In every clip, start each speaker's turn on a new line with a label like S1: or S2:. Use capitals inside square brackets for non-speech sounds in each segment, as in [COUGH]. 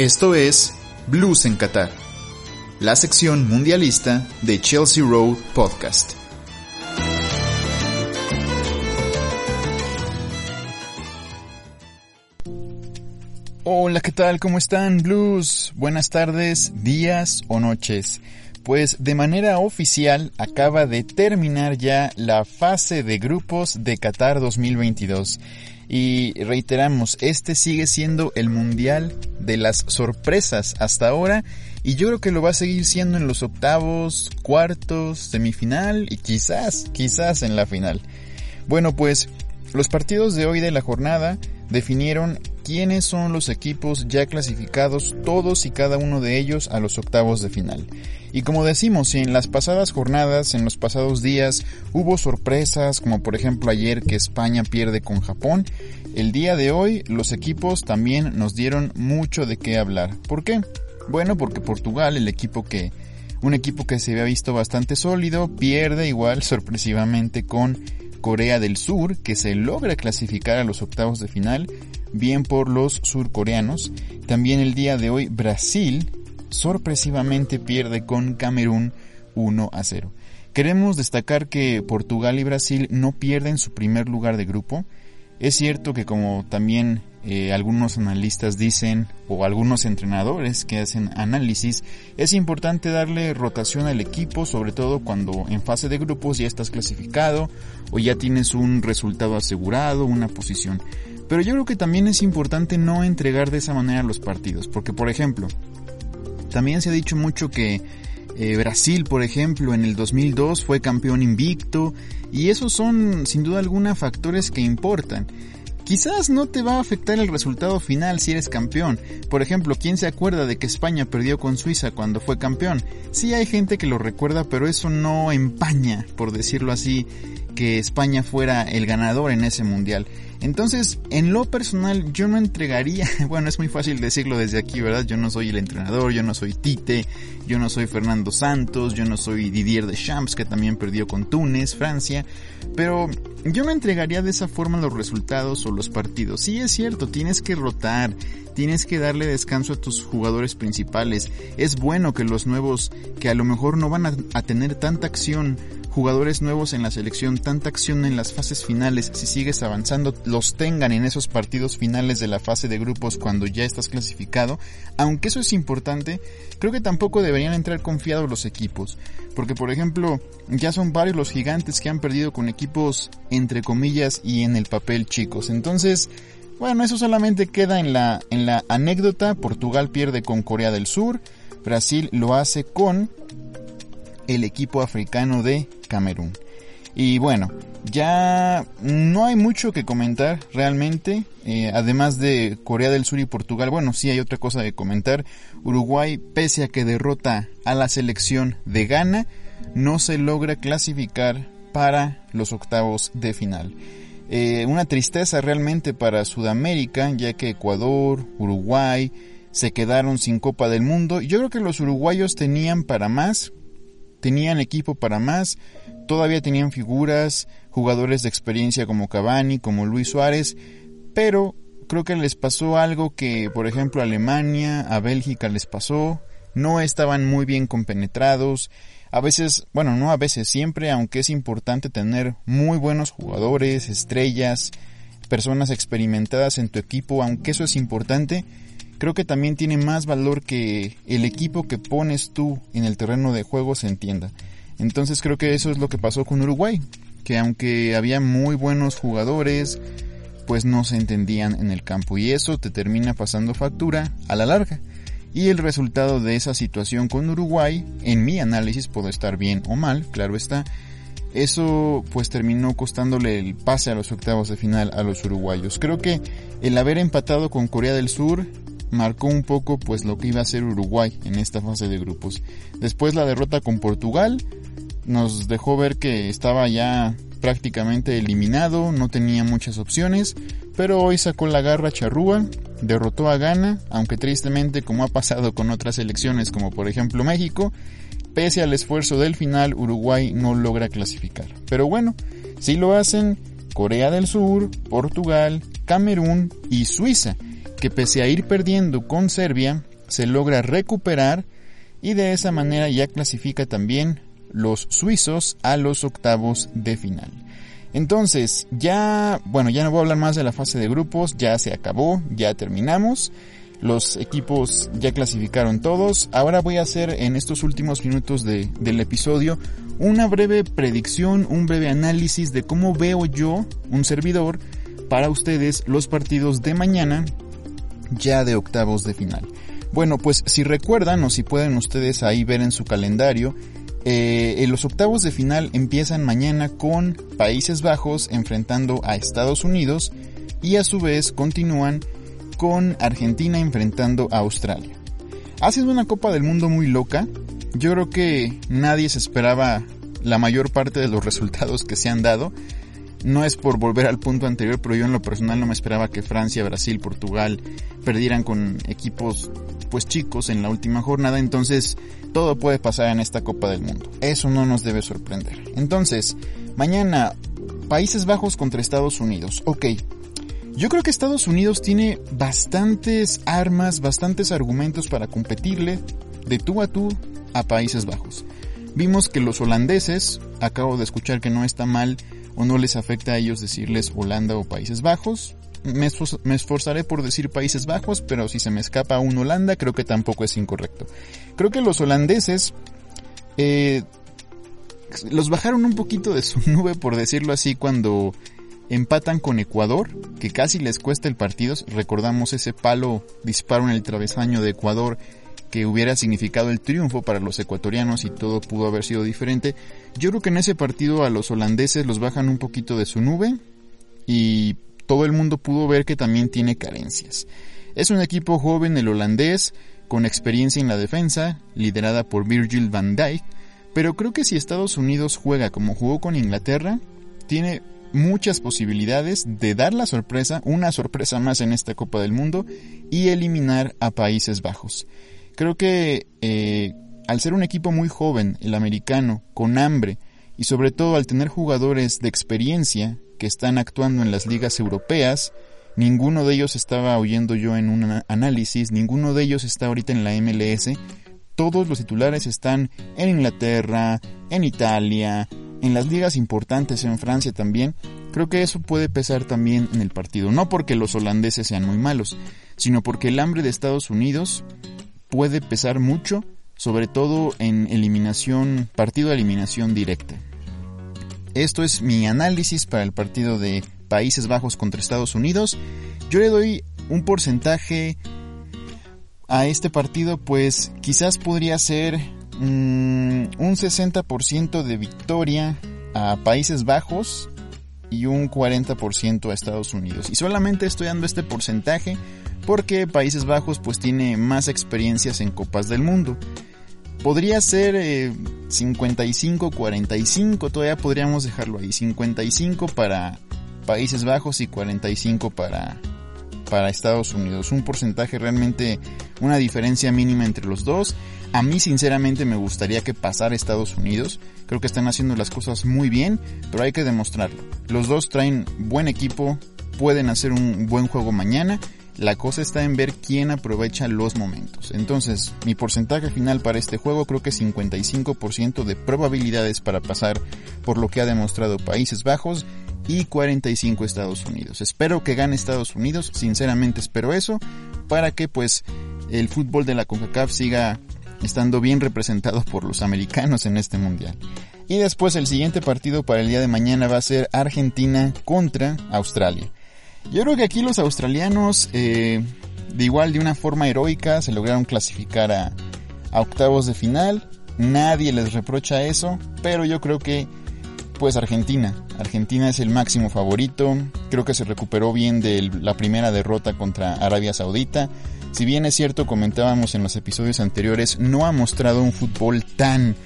S1: Esto es Blues en Qatar, la sección mundialista de Chelsea Road Podcast. Hola, ¿qué tal? ¿Cómo están, Blues? Buenas tardes, días o noches. Pues de manera oficial acaba de terminar ya la fase de grupos de Qatar 2022. Y reiteramos, este sigue siendo el mundial de las sorpresas hasta ahora y yo creo que lo va a seguir siendo en los octavos, cuartos, semifinal y quizás, quizás en la final. Bueno, pues los partidos de hoy de la jornada definieron quiénes son los equipos ya clasificados, todos y cada uno de ellos a los octavos de final. Y como decimos, si en las pasadas jornadas, en los pasados días, hubo sorpresas, como por ejemplo ayer que España pierde con Japón, el día de hoy los equipos también nos dieron mucho de qué hablar. ¿Por qué? Bueno, porque Portugal, el equipo que, un equipo que se había visto bastante sólido, pierde igual [LAUGHS] sorpresivamente con Corea del Sur, que se logra clasificar a los octavos de final, bien por los surcoreanos. También el día de hoy Brasil sorpresivamente pierde con Camerún 1 a 0. Queremos destacar que Portugal y Brasil no pierden su primer lugar de grupo. Es cierto que como también eh, algunos analistas dicen o algunos entrenadores que hacen análisis, es importante darle rotación al equipo, sobre todo cuando en fase de grupos ya estás clasificado o ya tienes un resultado asegurado, una posición. Pero yo creo que también es importante no entregar de esa manera los partidos, porque por ejemplo, también se ha dicho mucho que eh, Brasil, por ejemplo, en el 2002 fue campeón invicto y esos son sin duda alguna factores que importan. Quizás no te va a afectar el resultado final si eres campeón. Por ejemplo, ¿quién se acuerda de que España perdió con Suiza cuando fue campeón? Sí hay gente que lo recuerda, pero eso no empaña, por decirlo así, que España fuera el ganador en ese mundial. Entonces, en lo personal, yo no entregaría, [LAUGHS] bueno, es muy fácil decirlo desde aquí, ¿verdad? Yo no soy el entrenador, yo no soy Tite, yo no soy Fernando Santos, yo no soy Didier Deschamps, que también perdió con Túnez, Francia, pero yo no entregaría de esa forma los resultados o los partidos. Sí es cierto, tienes que rotar, tienes que darle descanso a tus jugadores principales. Es bueno que los nuevos, que a lo mejor no van a, a tener tanta acción, jugadores nuevos en la selección, tanta acción en las fases finales, si sigues avanzando, los tengan en esos partidos finales de la fase de grupos cuando ya estás clasificado, aunque eso es importante, creo que tampoco deberían entrar confiados los equipos, porque por ejemplo, ya son varios los gigantes que han perdido con equipos entre comillas y en el papel chicos, entonces, bueno, eso solamente queda en la, en la anécdota, Portugal pierde con Corea del Sur, Brasil lo hace con el equipo africano de Camerún. Y bueno, ya no hay mucho que comentar realmente, eh, además de Corea del Sur y Portugal. Bueno, sí hay otra cosa de comentar. Uruguay, pese a que derrota a la selección de Ghana, no se logra clasificar para los octavos de final. Eh, una tristeza realmente para Sudamérica, ya que Ecuador, Uruguay se quedaron sin Copa del Mundo. Yo creo que los uruguayos tenían para más, tenían equipo para más, todavía tenían figuras, jugadores de experiencia como Cavani, como Luis Suárez, pero creo que les pasó algo que, por ejemplo, a Alemania, a Bélgica les pasó, no estaban muy bien compenetrados, a veces, bueno, no a veces, siempre, aunque es importante tener muy buenos jugadores, estrellas, personas experimentadas en tu equipo, aunque eso es importante, creo que también tiene más valor que el equipo que pones tú en el terreno de juego se entienda. Entonces creo que eso es lo que pasó con Uruguay, que aunque había muy buenos jugadores, pues no se entendían en el campo y eso te termina pasando factura a la larga. Y el resultado de esa situación con Uruguay, en mi análisis puede estar bien o mal, claro está, eso pues terminó costándole el pase a los octavos de final a los uruguayos. Creo que el haber empatado con Corea del Sur marcó un poco pues lo que iba a ser Uruguay en esta fase de grupos. Después la derrota con Portugal nos dejó ver que estaba ya prácticamente eliminado, no tenía muchas opciones, pero hoy sacó la garra charrúa, derrotó a Ghana, aunque tristemente como ha pasado con otras selecciones como por ejemplo México, pese al esfuerzo del final Uruguay no logra clasificar. Pero bueno, si lo hacen Corea del Sur, Portugal, Camerún y Suiza que pese a ir perdiendo con Serbia, se logra recuperar y de esa manera ya clasifica también los suizos a los octavos de final. Entonces, ya, bueno, ya no voy a hablar más de la fase de grupos, ya se acabó, ya terminamos. Los equipos ya clasificaron todos. Ahora voy a hacer en estos últimos minutos del episodio una breve predicción, un breve análisis de cómo veo yo, un servidor, para ustedes los partidos de mañana ya de octavos de final. Bueno, pues si recuerdan o si pueden ustedes ahí ver en su calendario, eh, los octavos de final empiezan mañana con Países Bajos enfrentando a Estados Unidos y a su vez continúan con Argentina enfrentando a Australia. Ha sido una Copa del Mundo muy loca. Yo creo que nadie se esperaba la mayor parte de los resultados que se han dado. No es por volver al punto anterior, pero yo en lo personal no me esperaba que Francia, Brasil, Portugal perdieran con equipos pues chicos en la última jornada, entonces todo puede pasar en esta Copa del Mundo. Eso no nos debe sorprender. Entonces, mañana Países Bajos contra Estados Unidos. Ok. Yo creo que Estados Unidos tiene bastantes armas, bastantes argumentos para competirle de tú a tú a Países Bajos. Vimos que los holandeses, acabo de escuchar que no está mal o no les afecta a ellos decirles Holanda o Países Bajos. Me, esforzaré por decir Países Bajos, pero si se me escapa un Holanda, creo que tampoco es incorrecto. Creo que los holandeses eh, los bajaron un poquito de su [LAUGHS] nube, por decirlo así, cuando empatan con Ecuador, que casi les cuesta el partido. Recordamos ese palo disparo en el travesaño de Ecuador que hubiera significado el triunfo para los ecuatorianos y todo pudo haber sido diferente. Yo creo que en ese partido a los holandeses los bajan un poquito de su nube y todo el mundo pudo ver que también tiene carencias. Es un equipo joven el holandés, con experiencia en la defensa, liderada por Virgil van Dijk, pero creo que si Estados Unidos juega como jugó con Inglaterra, tiene muchas posibilidades de dar la sorpresa, una sorpresa más en esta Copa del Mundo, y eliminar a Países Bajos. Creo que eh, al ser un equipo muy joven, el americano, con hambre, y sobre todo al tener jugadores de experiencia que están actuando en las ligas europeas, ninguno de ellos estaba oyendo yo en un análisis, ninguno de ellos está ahorita en la MLS, todos los titulares están en Inglaterra, en Italia, en las ligas importantes en Francia también, creo que eso puede pesar también en el partido, no porque los holandeses sean muy malos, sino porque el hambre de Estados Unidos puede pesar mucho, sobre todo en eliminación, partido de eliminación directa. Esto es mi análisis para el partido de Países Bajos contra Estados Unidos. Yo le doy un porcentaje a este partido, pues quizás podría ser mm, un 60% de victoria a Países Bajos y un 40% a Estados Unidos. Y solamente estoy dando este porcentaje porque Países Bajos pues tiene más experiencias en Copas del Mundo. Podría ser 55-45, eh, todavía podríamos dejarlo ahí, 55 para Países Bajos y 45 para, para Estados Unidos. Un porcentaje realmente, una diferencia mínima entre los dos. A mí sinceramente me gustaría que pasara Estados Unidos. Creo que están haciendo las cosas muy bien, pero hay que demostrarlo. Los dos traen buen equipo, pueden hacer un buen juego mañana la cosa está en ver quién aprovecha los momentos. Entonces, mi porcentaje final para este juego creo que es 55% de probabilidades para pasar por lo que ha demostrado Países Bajos y 45 Estados Unidos. Espero que gane Estados Unidos, sinceramente espero eso, para que pues el fútbol de la CONCACAF siga estando bien representado por los americanos en este mundial. Y después el siguiente partido para el día de mañana va a ser Argentina contra Australia. Yo creo que aquí los australianos, eh, de igual de una forma heroica, se lograron clasificar a, octavos de final. Nadie les reprocha eso, pero yo creo que pues Argentina. Argentina es el máximo favorito. Creo que se recuperó bien de la primera derrota contra Arabia Saudita. Si bien es cierto, comentábamos en los episodios anteriores, no ha mostrado un fútbol tan,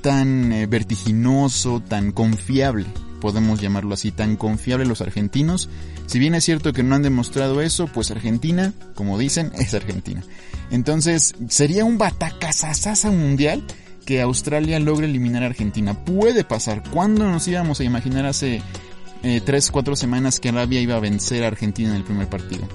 S1: tan eh, vertiginoso, tan confiable podemos llamarlo así, tan confiable los argentinos. Si bien es cierto que no han demostrado eso, pues Argentina, como dicen, [LAUGHS] es Argentina. Entonces, sería un batacasasasa mundial que Australia logre eliminar a Argentina. Puede pasar. ¿Cuándo nos íbamos a imaginar hace eh, 3, 4 semanas que Arabia iba a vencer a Argentina en el primer partido?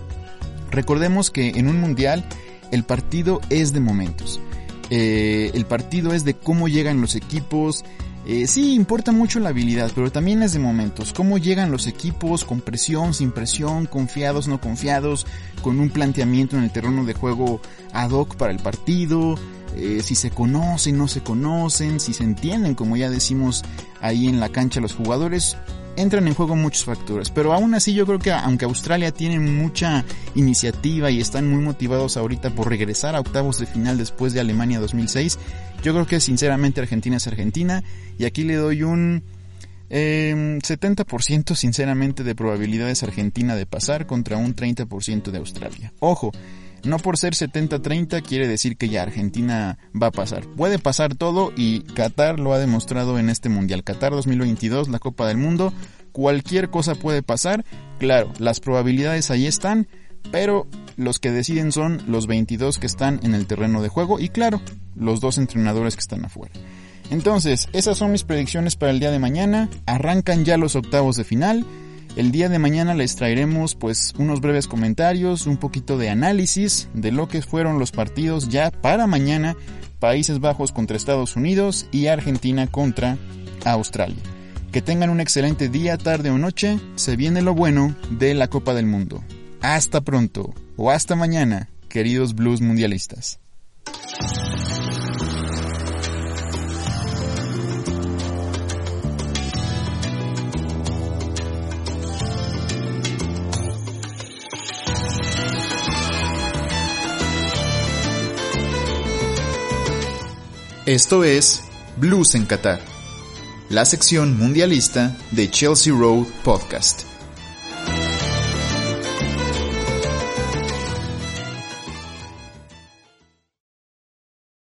S1: Recordemos que en un mundial el partido es de momentos. Eh, el partido es de cómo llegan los equipos. Eh, sí, importa mucho la habilidad, pero también es de momentos. Cómo llegan los equipos con presión, sin presión, confiados, no confiados, con un planteamiento en el terreno de juego ad hoc para el partido. Eh, si se conocen, no se conocen, si se entienden, como ya decimos ahí en la cancha los jugadores entran en juego muchos factores, pero aún así yo creo que aunque Australia tiene mucha iniciativa y están muy motivados ahorita por regresar a octavos de final después de Alemania 2006, yo creo que sinceramente Argentina es Argentina y aquí le doy un 70% em, sinceramente de probabilidades Argentina de pasar contra un 30% de Australia. Ojo, no por ser 70-30 quiere decir que ya Argentina va a pasar. Puede pasar todo y Qatar lo ha demostrado en este Mundial. Qatar 2022, la Copa del Mundo, cualquier cosa puede pasar. Claro, las probabilidades ahí están, pero los que deciden son los 22 que están en el terreno de juego y claro, los dos entrenadores que están afuera. Entonces, esas son mis predicciones para el día de mañana. Arrancan ya los octavos de final. El día de mañana les traeremos pues unos breves comentarios, un poquito de análisis de lo que fueron los partidos ya para mañana, Países Bajos contra Estados Unidos y Argentina contra Australia. Que tengan un excelente día, tarde o noche, se viene lo bueno de la Copa del Mundo. Hasta pronto o hasta mañana, queridos blues mundialistas. Esto es Blues en Qatar, la sección mundialista de Chelsea Road Podcast.